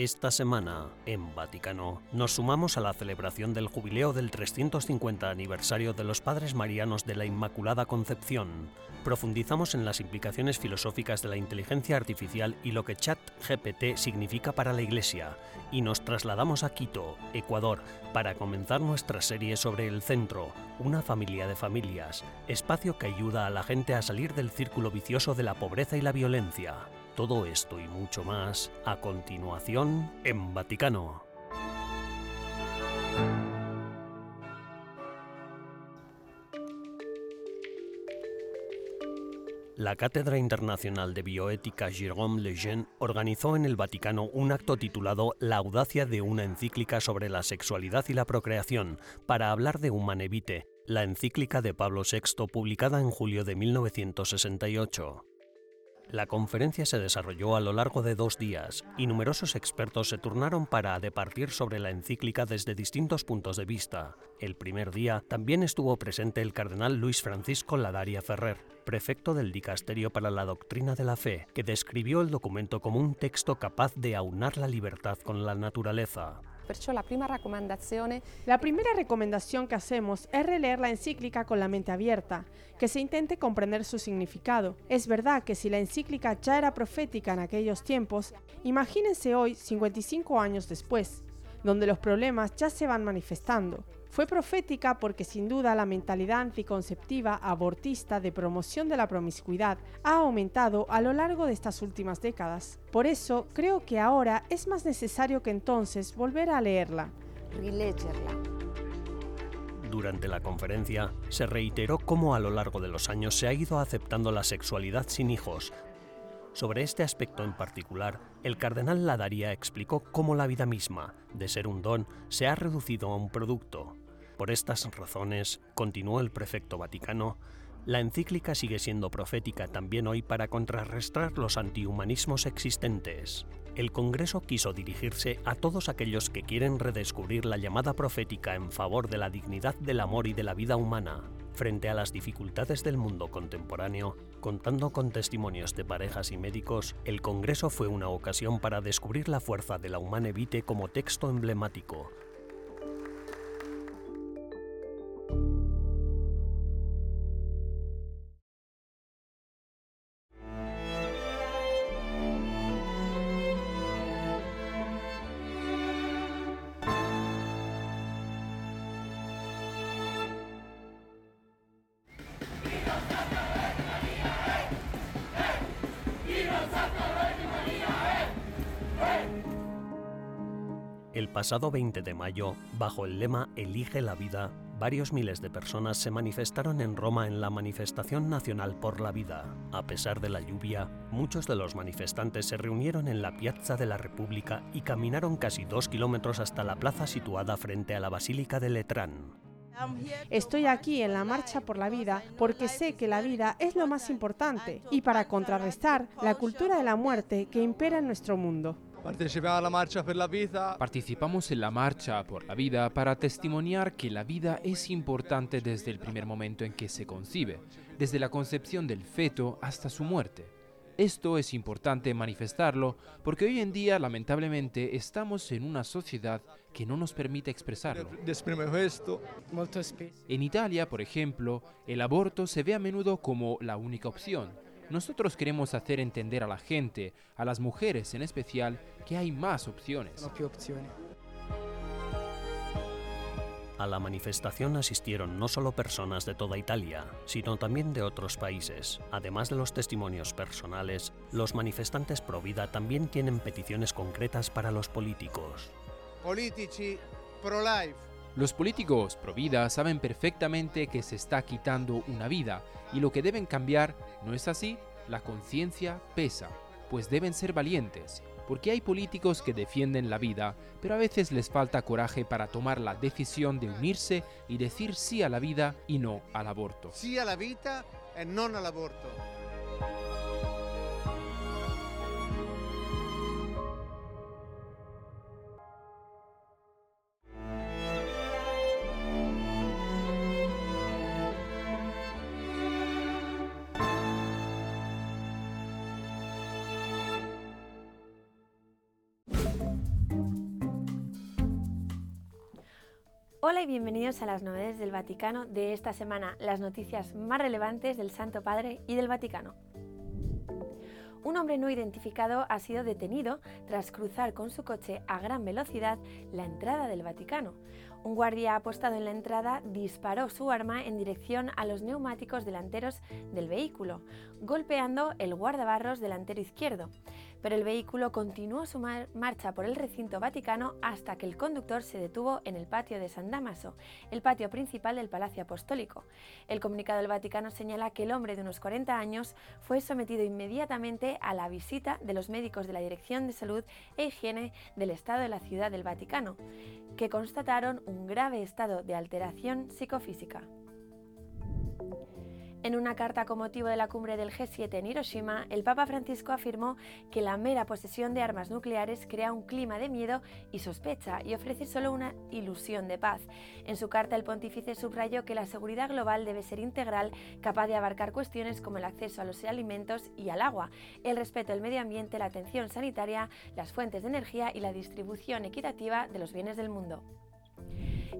Esta semana, en Vaticano, nos sumamos a la celebración del jubileo del 350 aniversario de los Padres Marianos de la Inmaculada Concepción. Profundizamos en las implicaciones filosóficas de la inteligencia artificial y lo que ChatGPT significa para la Iglesia, y nos trasladamos a Quito, Ecuador, para comenzar nuestra serie sobre el centro, una familia de familias, espacio que ayuda a la gente a salir del círculo vicioso de la pobreza y la violencia. Todo esto y mucho más a continuación en Vaticano. La Cátedra Internacional de Bioética Jérôme Lejeune organizó en el Vaticano un acto titulado La audacia de una encíclica sobre la sexualidad y la procreación para hablar de Humanevite, la encíclica de Pablo VI publicada en julio de 1968. La conferencia se desarrolló a lo largo de dos días y numerosos expertos se turnaron para departir sobre la encíclica desde distintos puntos de vista. El primer día también estuvo presente el cardenal Luis Francisco Ladaria Ferrer, prefecto del Dicasterio para la Doctrina de la Fe, que describió el documento como un texto capaz de aunar la libertad con la naturaleza. La La primera recomendación que hacemos es releer la encíclica con la mente abierta, que se intente comprender su significado. Es verdad que si la encíclica ya era profética en aquellos tiempos, imagínense hoy, 55 años después, donde los problemas ya se van manifestando. Fue profética porque sin duda la mentalidad anticonceptiva abortista de promoción de la promiscuidad ha aumentado a lo largo de estas últimas décadas. Por eso creo que ahora es más necesario que entonces volver a leerla. Durante la conferencia se reiteró cómo a lo largo de los años se ha ido aceptando la sexualidad sin hijos, sobre este aspecto en particular, el cardenal Ladaria explicó cómo la vida misma, de ser un don, se ha reducido a un producto. Por estas razones, continuó el prefecto vaticano, la encíclica sigue siendo profética también hoy para contrarrestar los antihumanismos existentes. El Congreso quiso dirigirse a todos aquellos que quieren redescubrir la llamada profética en favor de la dignidad del amor y de la vida humana, frente a las dificultades del mundo contemporáneo, contando con testimonios de parejas y médicos, el Congreso fue una ocasión para descubrir la fuerza de la Humane como texto emblemático, El pasado 20 de mayo, bajo el lema Elige la vida, varios miles de personas se manifestaron en Roma en la Manifestación Nacional por la Vida. A pesar de la lluvia, muchos de los manifestantes se reunieron en la Piazza de la República y caminaron casi dos kilómetros hasta la plaza situada frente a la Basílica de Letrán. Estoy aquí en la Marcha por la Vida porque sé que la vida es lo más importante y para contrarrestar la cultura de la muerte que impera en nuestro mundo. Participamos en la marcha por la vida para testimoniar que la vida es importante desde el primer momento en que se concibe, desde la concepción del feto hasta su muerte. Esto es importante manifestarlo porque hoy en día lamentablemente estamos en una sociedad que no nos permite expresarlo. En Italia, por ejemplo, el aborto se ve a menudo como la única opción nosotros queremos hacer entender a la gente, a las mujeres en especial, que hay más opciones. A la manifestación asistieron no solo personas de toda Italia, sino también de otros países. Además de los testimonios personales, los manifestantes pro vida también tienen peticiones concretas para los políticos. Politici pro life los políticos pro vida saben perfectamente que se está quitando una vida y lo que deben cambiar, ¿no es así? La conciencia pesa, pues deben ser valientes, porque hay políticos que defienden la vida, pero a veces les falta coraje para tomar la decisión de unirse y decir sí a la vida y no al aborto. Sí a la vida y no al aborto. Hola y bienvenidos a las novedades del Vaticano de esta semana, las noticias más relevantes del Santo Padre y del Vaticano. Un hombre no identificado ha sido detenido tras cruzar con su coche a gran velocidad la entrada del Vaticano. Un guardia apostado en la entrada disparó su arma en dirección a los neumáticos delanteros del vehículo, golpeando el guardabarros delantero izquierdo pero el vehículo continuó su marcha por el recinto vaticano hasta que el conductor se detuvo en el patio de San Damaso, el patio principal del Palacio Apostólico. El comunicado del Vaticano señala que el hombre de unos 40 años fue sometido inmediatamente a la visita de los médicos de la Dirección de Salud e Higiene del Estado de la Ciudad del Vaticano, que constataron un grave estado de alteración psicofísica. En una carta con motivo de la cumbre del G7 en Hiroshima, el Papa Francisco afirmó que la mera posesión de armas nucleares crea un clima de miedo y sospecha y ofrece solo una ilusión de paz. En su carta, el pontífice subrayó que la seguridad global debe ser integral, capaz de abarcar cuestiones como el acceso a los alimentos y al agua, el respeto al medio ambiente, la atención sanitaria, las fuentes de energía y la distribución equitativa de los bienes del mundo.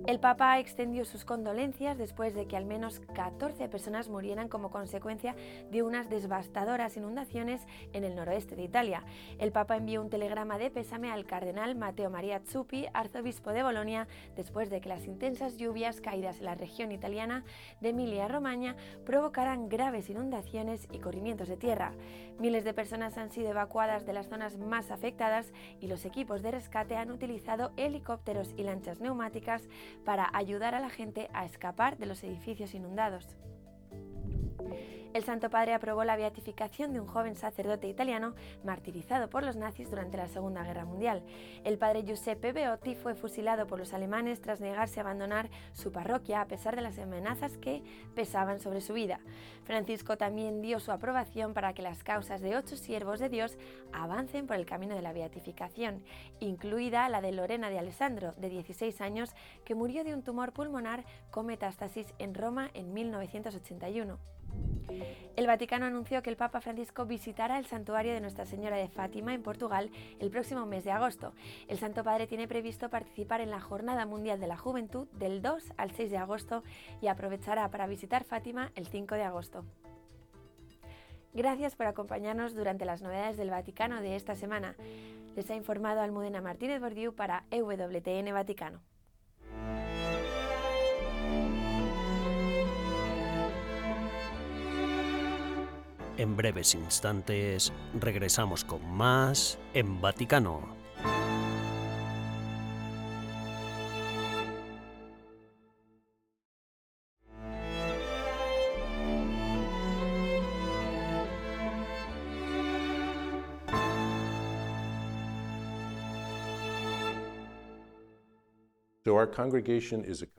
El Papa extendió sus condolencias después de que al menos 14 personas murieran como consecuencia de unas devastadoras inundaciones en el noroeste de Italia. El Papa envió un telegrama de pésame al cardenal Matteo Maria Zuppi, arzobispo de Bolonia, después de que las intensas lluvias caídas en la región italiana de Emilia-Romagna provocaran graves inundaciones y corrimientos de tierra. Miles de personas han sido evacuadas de las zonas más afectadas y los equipos de rescate han utilizado helicópteros y lanchas neumáticas para ayudar a la gente a escapar de los edificios inundados. El Santo Padre aprobó la beatificación de un joven sacerdote italiano martirizado por los nazis durante la Segunda Guerra Mundial. El padre Giuseppe Beotti fue fusilado por los alemanes tras negarse a abandonar su parroquia a pesar de las amenazas que pesaban sobre su vida. Francisco también dio su aprobación para que las causas de ocho siervos de Dios avancen por el camino de la beatificación, incluida la de Lorena de Alessandro, de 16 años, que murió de un tumor pulmonar con metástasis en Roma en 1981. El Vaticano anunció que el Papa Francisco visitará el santuario de Nuestra Señora de Fátima en Portugal el próximo mes de agosto. El Santo Padre tiene previsto participar en la Jornada Mundial de la Juventud del 2 al 6 de agosto y aprovechará para visitar Fátima el 5 de agosto. Gracias por acompañarnos durante las novedades del Vaticano de esta semana. Les ha informado Almudena Martínez Bordiú para EWTN Vaticano. En breves instantes regresamos con más en Vaticano.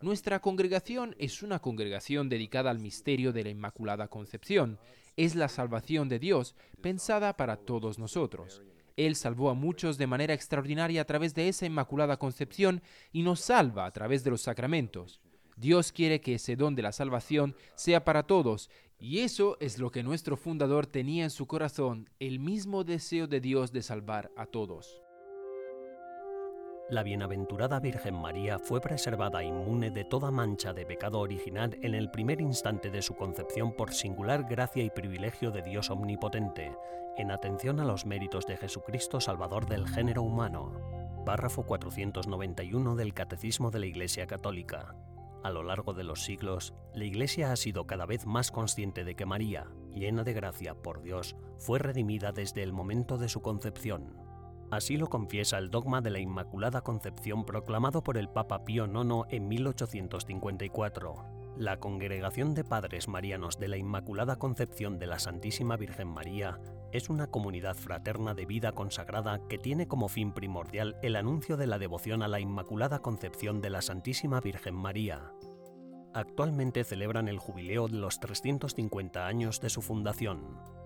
Nuestra congregación es una congregación dedicada al misterio de la Inmaculada Concepción es la salvación de Dios pensada para todos nosotros. Él salvó a muchos de manera extraordinaria a través de esa inmaculada concepción y nos salva a través de los sacramentos. Dios quiere que ese don de la salvación sea para todos y eso es lo que nuestro fundador tenía en su corazón, el mismo deseo de Dios de salvar a todos la bienaventurada Virgen María fue preservada inmune de toda mancha de pecado original en el primer instante de su concepción por singular gracia y privilegio de Dios omnipotente, en atención a los méritos de Jesucristo Salvador del género humano. Párrafo 491 del Catecismo de la Iglesia Católica. A lo largo de los siglos, la Iglesia ha sido cada vez más consciente de que María, llena de gracia por Dios, fue redimida desde el momento de su concepción Así lo confiesa el dogma de la Inmaculada Concepción proclamado por el Papa Pío IX en 1854. La Congregación de Padres Marianos de la Inmaculada Concepción de la Santísima Virgen María es una comunidad fraterna de vida consagrada que tiene como fin primordial el anuncio de la devoción a la Inmaculada Concepción de la Santísima Virgen María. Actualmente celebran el jubileo de los 350 años de su fundación.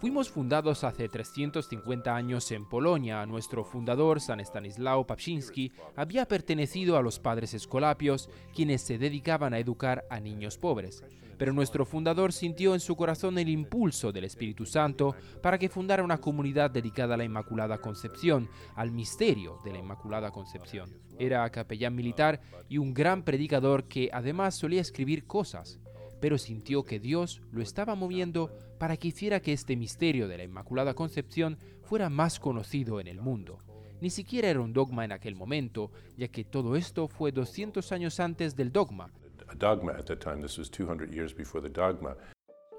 Fuimos fundados hace 350 años en Polonia. Nuestro fundador, San Stanislao Papczynski, había pertenecido a los padres escolapios, quienes se dedicaban a educar a niños pobres. Pero nuestro fundador sintió en su corazón el impulso del Espíritu Santo para que fundara una comunidad dedicada a la Inmaculada Concepción, al misterio de la Inmaculada Concepción. Era capellán militar y un gran predicador que además solía escribir cosas pero sintió que Dios lo estaba moviendo para que hiciera que este misterio de la Inmaculada Concepción fuera más conocido en el mundo. Ni siquiera era un dogma en aquel momento, ya que todo esto fue 200 años antes del dogma.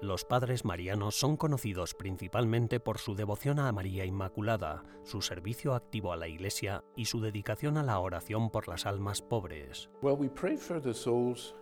Los padres marianos son conocidos principalmente por su devoción a María Inmaculada, su servicio activo a la Iglesia y su dedicación a la oración por las almas pobres.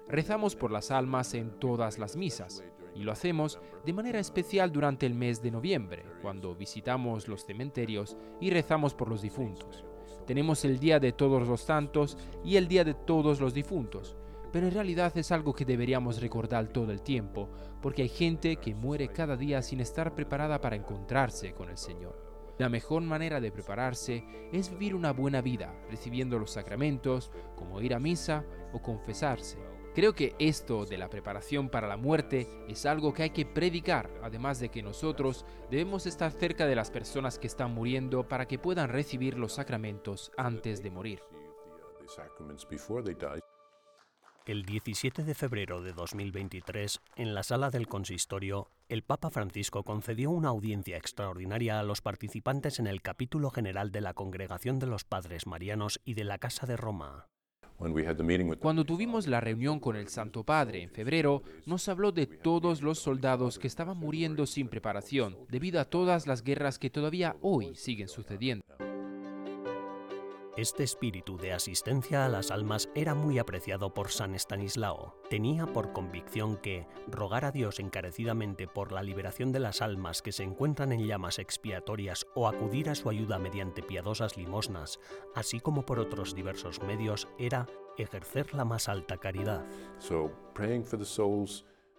Rezamos por las almas en todas las misas y lo hacemos de manera especial durante el mes de noviembre, cuando visitamos los cementerios y rezamos por los difuntos. Tenemos el Día de Todos los Santos y el Día de Todos los Difuntos, pero en realidad es algo que deberíamos recordar todo el tiempo, porque hay gente que muere cada día sin estar preparada para encontrarse con el Señor. La mejor manera de prepararse es vivir una buena vida, recibiendo los sacramentos, como ir a misa o confesarse. Creo que esto de la preparación para la muerte es algo que hay que predicar, además de que nosotros debemos estar cerca de las personas que están muriendo para que puedan recibir los sacramentos antes de morir. El 17 de febrero de 2023, en la sala del consistorio, el Papa Francisco concedió una audiencia extraordinaria a los participantes en el capítulo general de la Congregación de los Padres Marianos y de la Casa de Roma. Cuando tuvimos la reunión con el Santo Padre en febrero, nos habló de todos los soldados que estaban muriendo sin preparación, debido a todas las guerras que todavía hoy siguen sucediendo. Este espíritu de asistencia a las almas era muy apreciado por San Estanislao. Tenía por convicción que rogar a Dios encarecidamente por la liberación de las almas que se encuentran en llamas expiatorias o acudir a su ayuda mediante piadosas limosnas, así como por otros diversos medios, era ejercer la más alta caridad.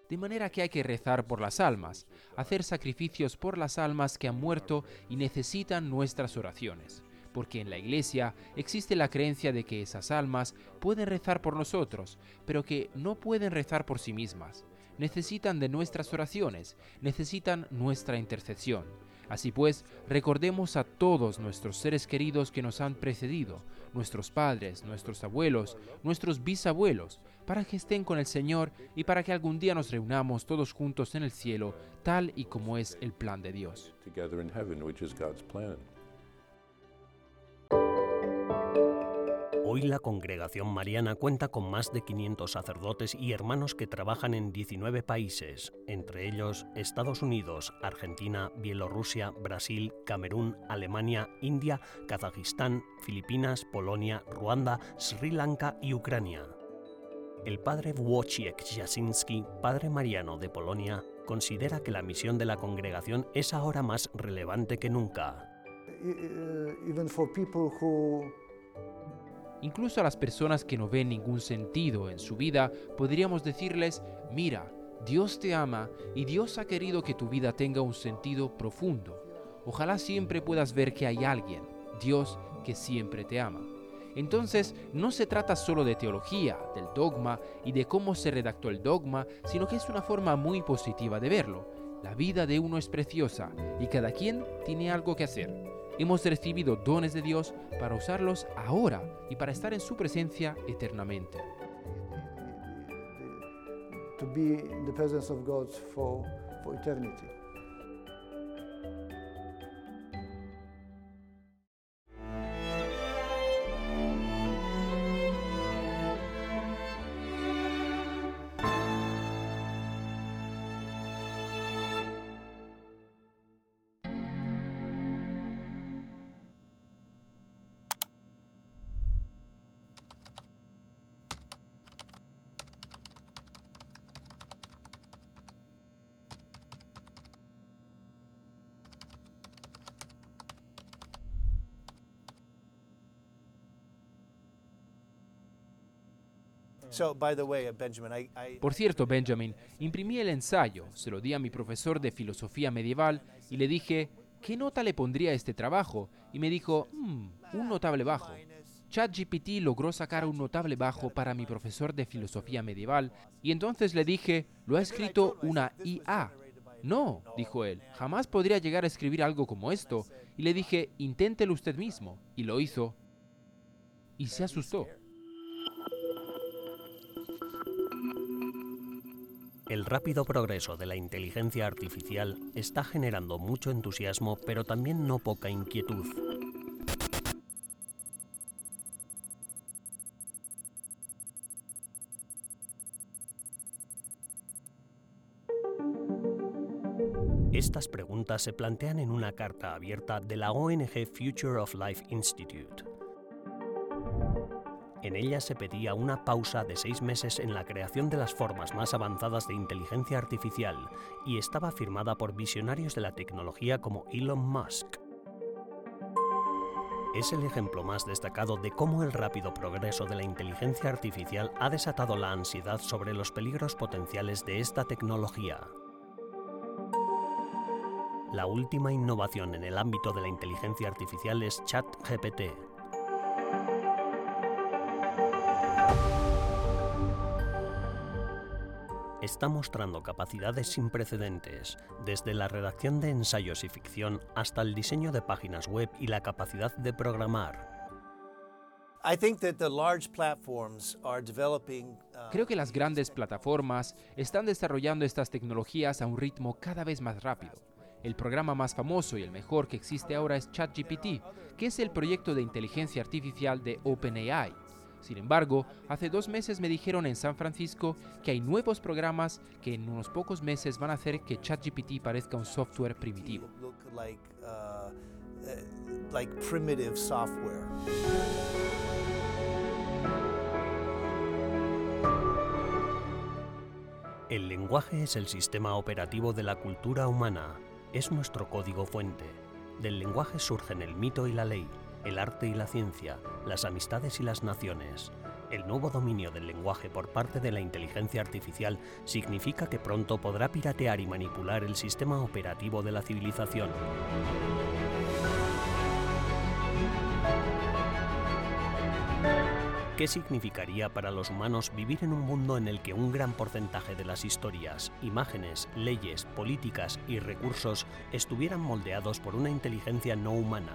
De manera que hay que rezar por las almas, hacer sacrificios por las almas que han muerto y necesitan nuestras oraciones porque en la Iglesia existe la creencia de que esas almas pueden rezar por nosotros, pero que no pueden rezar por sí mismas. Necesitan de nuestras oraciones, necesitan nuestra intercesión. Así pues, recordemos a todos nuestros seres queridos que nos han precedido, nuestros padres, nuestros abuelos, nuestros bisabuelos, para que estén con el Señor y para que algún día nos reunamos todos juntos en el cielo, tal y como es el plan de Dios. Hoy la congregación mariana cuenta con más de 500 sacerdotes y hermanos que trabajan en 19 países, entre ellos Estados Unidos, Argentina, Bielorrusia, Brasil, Camerún, Alemania, India, Kazajistán, Filipinas, Polonia, Ruanda, Sri Lanka y Ucrania. El padre Wojciech Jasinski, padre mariano de Polonia, considera que la misión de la congregación es ahora más relevante que nunca. Incluso a las personas que no ven ningún sentido en su vida, podríamos decirles, mira, Dios te ama y Dios ha querido que tu vida tenga un sentido profundo. Ojalá siempre puedas ver que hay alguien, Dios, que siempre te ama. Entonces, no se trata solo de teología, del dogma y de cómo se redactó el dogma, sino que es una forma muy positiva de verlo. La vida de uno es preciosa y cada quien tiene algo que hacer. Hemos recibido dones de Dios para usarlos ahora y para estar en su presencia eternamente. Por cierto, Benjamin, imprimí el ensayo, se lo di a mi profesor de filosofía medieval y le dije, ¿qué nota le pondría a este trabajo? Y me dijo, "Mm, un notable bajo. ChatGPT logró sacar un notable bajo para mi profesor de filosofía medieval y entonces le dije, lo ha escrito una IA. No, dijo él, jamás podría llegar a escribir algo como esto. Y le dije, inténtelo usted mismo. Y lo hizo. Y se asustó. El rápido progreso de la inteligencia artificial está generando mucho entusiasmo, pero también no poca inquietud. Estas preguntas se plantean en una carta abierta de la ONG Future of Life Institute. En ella se pedía una pausa de seis meses en la creación de las formas más avanzadas de inteligencia artificial y estaba firmada por visionarios de la tecnología como Elon Musk. Es el ejemplo más destacado de cómo el rápido progreso de la inteligencia artificial ha desatado la ansiedad sobre los peligros potenciales de esta tecnología. La última innovación en el ámbito de la inteligencia artificial es ChatGPT, está mostrando capacidades sin precedentes, desde la redacción de ensayos y ficción hasta el diseño de páginas web y la capacidad de programar. Creo que las grandes plataformas están desarrollando estas tecnologías a un ritmo cada vez más rápido. El programa más famoso y el mejor que existe ahora es ChatGPT, que es el proyecto de inteligencia artificial de OpenAI. Sin embargo, hace dos meses me dijeron en San Francisco que hay nuevos programas que en unos pocos meses van a hacer que ChatGPT parezca un software primitivo. El lenguaje es el sistema operativo de la cultura humana, es nuestro código fuente. Del lenguaje surgen el mito y la ley, el arte y la ciencia, las amistades y las naciones. El nuevo dominio del lenguaje por parte de la inteligencia artificial significa que pronto podrá piratear y manipular el sistema operativo de la civilización. ¿Qué significaría para los humanos vivir en un mundo en el que un gran porcentaje de las historias, imágenes, leyes, políticas y recursos estuvieran moldeados por una inteligencia no humana?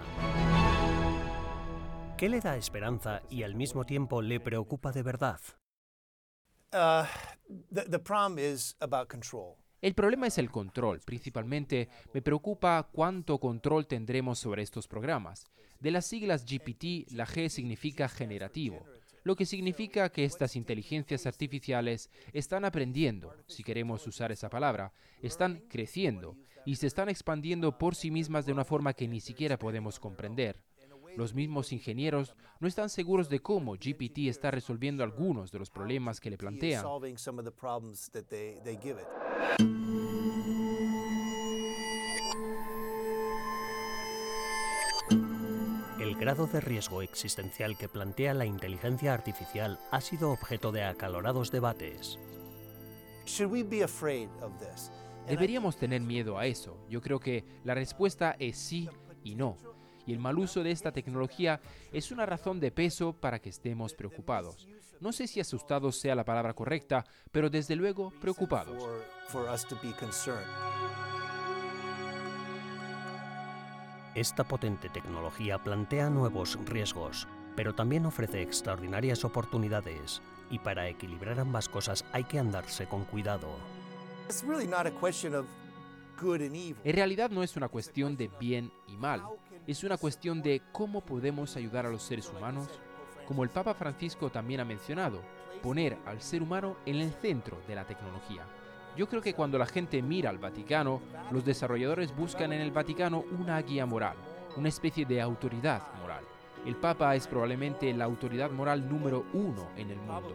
¿Qué le da esperanza y al mismo tiempo le preocupa de verdad? Uh, el problema es el control. Principalmente me preocupa cuánto control tendremos sobre estos programas. De las siglas GPT, la G significa generativo, lo que significa que estas inteligencias artificiales están aprendiendo, si queremos usar esa palabra, están creciendo y se están expandiendo por sí mismas de una forma que ni siquiera podemos comprender. Los mismos ingenieros no están seguros de cómo GPT está resolviendo algunos de los problemas que le plantean. El grado de riesgo existencial que plantea la inteligencia artificial ha sido objeto de acalorados debates. ¿Deberíamos tener miedo a eso? Yo creo que la respuesta es sí y no y el mal uso de esta tecnología es una razón de peso para que estemos preocupados. No sé si asustados sea la palabra correcta, pero desde luego preocupados. Esta potente tecnología plantea nuevos riesgos, pero también ofrece extraordinarias oportunidades, y para equilibrar ambas cosas hay que andarse con cuidado. En realidad no es una cuestión de bien y mal, es una cuestión de cómo podemos ayudar a los seres humanos, como el Papa Francisco también ha mencionado, poner al ser humano en el centro de la tecnología. Yo creo que cuando la gente mira al Vaticano, los desarrolladores buscan en el Vaticano una guía moral, una especie de autoridad moral. El Papa es probablemente la autoridad moral número uno en el mundo.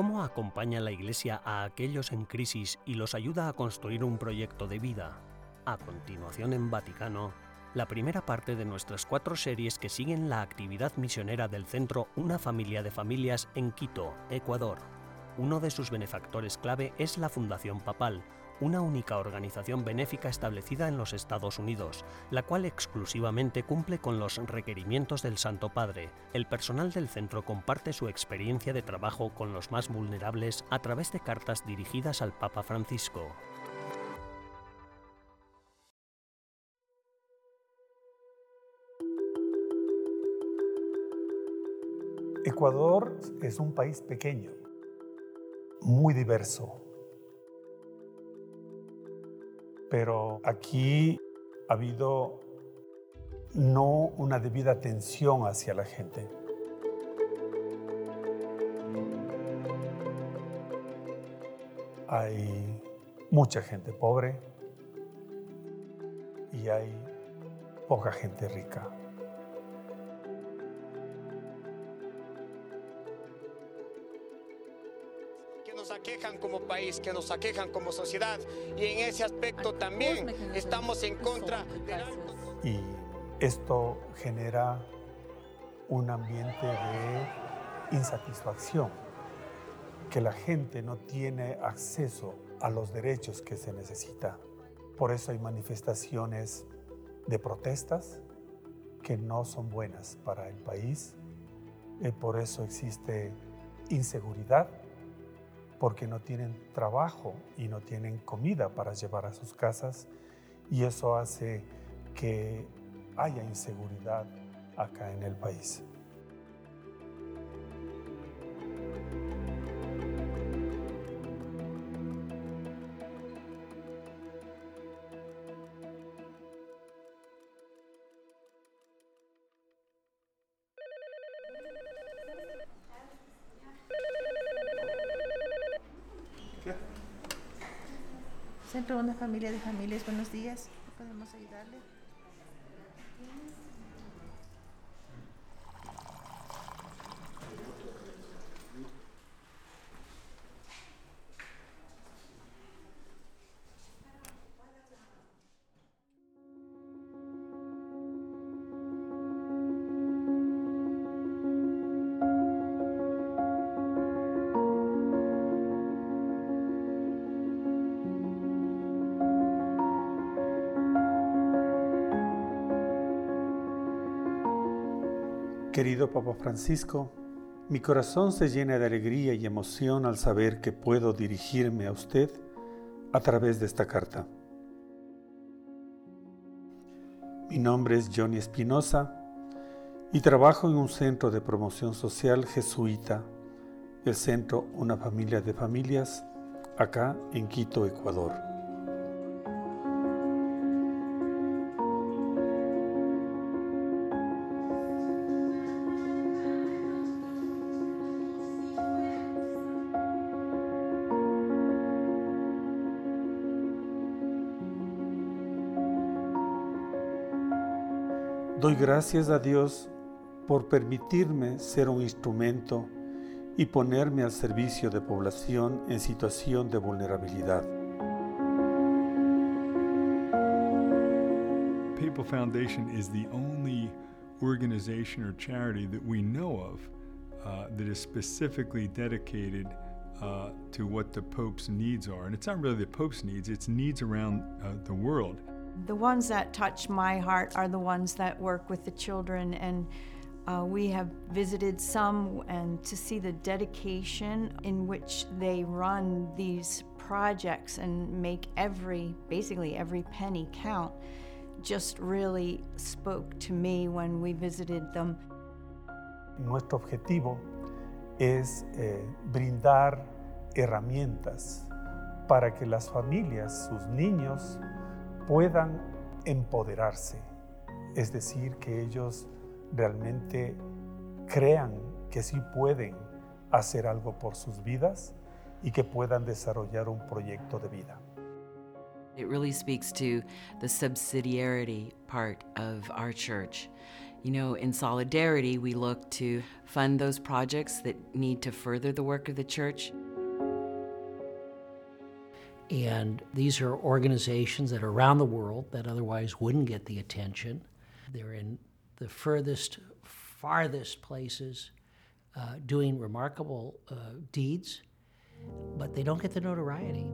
¿Cómo acompaña la Iglesia a aquellos en crisis y los ayuda a construir un proyecto de vida? A continuación en Vaticano, la primera parte de nuestras cuatro series que siguen la actividad misionera del centro Una familia de familias en Quito, Ecuador. Uno de sus benefactores clave es la Fundación Papal, una única organización benéfica establecida en los Estados Unidos, la cual exclusivamente cumple con los requerimientos del Santo Padre. El personal del centro comparte su experiencia de trabajo con los más vulnerables a través de cartas dirigidas al Papa Francisco. Ecuador es un país pequeño, muy diverso, pero aquí ha habido no una debida atención hacia la gente. Hay mucha gente pobre y hay poca gente rica. Como país, que nos aquejan como sociedad y en ese aspecto también estamos en contra de... Y esto genera un ambiente de insatisfacción, que la gente no tiene acceso a los derechos que se necesita. Por eso hay manifestaciones de protestas que no son buenas para el país. y eh, por eso existe inseguridad porque no tienen trabajo y no tienen comida para llevar a sus casas y eso hace que haya inseguridad acá en el país. Centro Una Familia de Familias, buenos días. ¿Podemos ayudarle? Querido Papa Francisco, mi corazón se llena de alegría y emoción al saber que puedo dirigirme a usted a través de esta carta. Mi nombre es Johnny Espinosa y trabajo en un centro de promoción social jesuita, el centro Una Familia de Familias, acá en Quito, Ecuador. Gracias a Dios por permitirme ser un instrumento y ponerme al servicio de población en situación de vulnerabilidad. Papal Foundation is the only organization or charity that we know of uh, that is specifically dedicated uh, to what the Pope's needs are. And it's not really the Pope's needs, it's needs around uh, the world. The ones that touch my heart are the ones that work with the children, and uh, we have visited some, and to see the dedication in which they run these projects and make every, basically every penny count, just really spoke to me when we visited them. Nuestro objetivo es eh, brindar herramientas para que las familias, sus niños, puedan empoderarse, es decir, que ellos realmente crean que sí pueden hacer algo por sus vidas y que puedan desarrollar un proyecto de vida. It really speaks to the subsidiarity part of our church. You know, in solidarity, we look to fund those projects that need to further the work of the church. And these are organizations that are around the world that otherwise wouldn't get the attention. They're in the furthest, farthest places uh, doing remarkable uh, deeds, but they don't get the notoriety.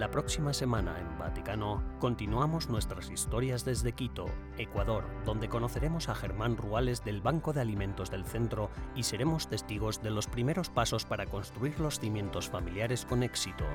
La próxima semana en Vaticano continuamos nuestras historias desde Quito, Ecuador, donde conoceremos a Germán Ruales del Banco de Alimentos del Centro y seremos testigos de los primeros pasos para construir los cimientos familiares con éxito.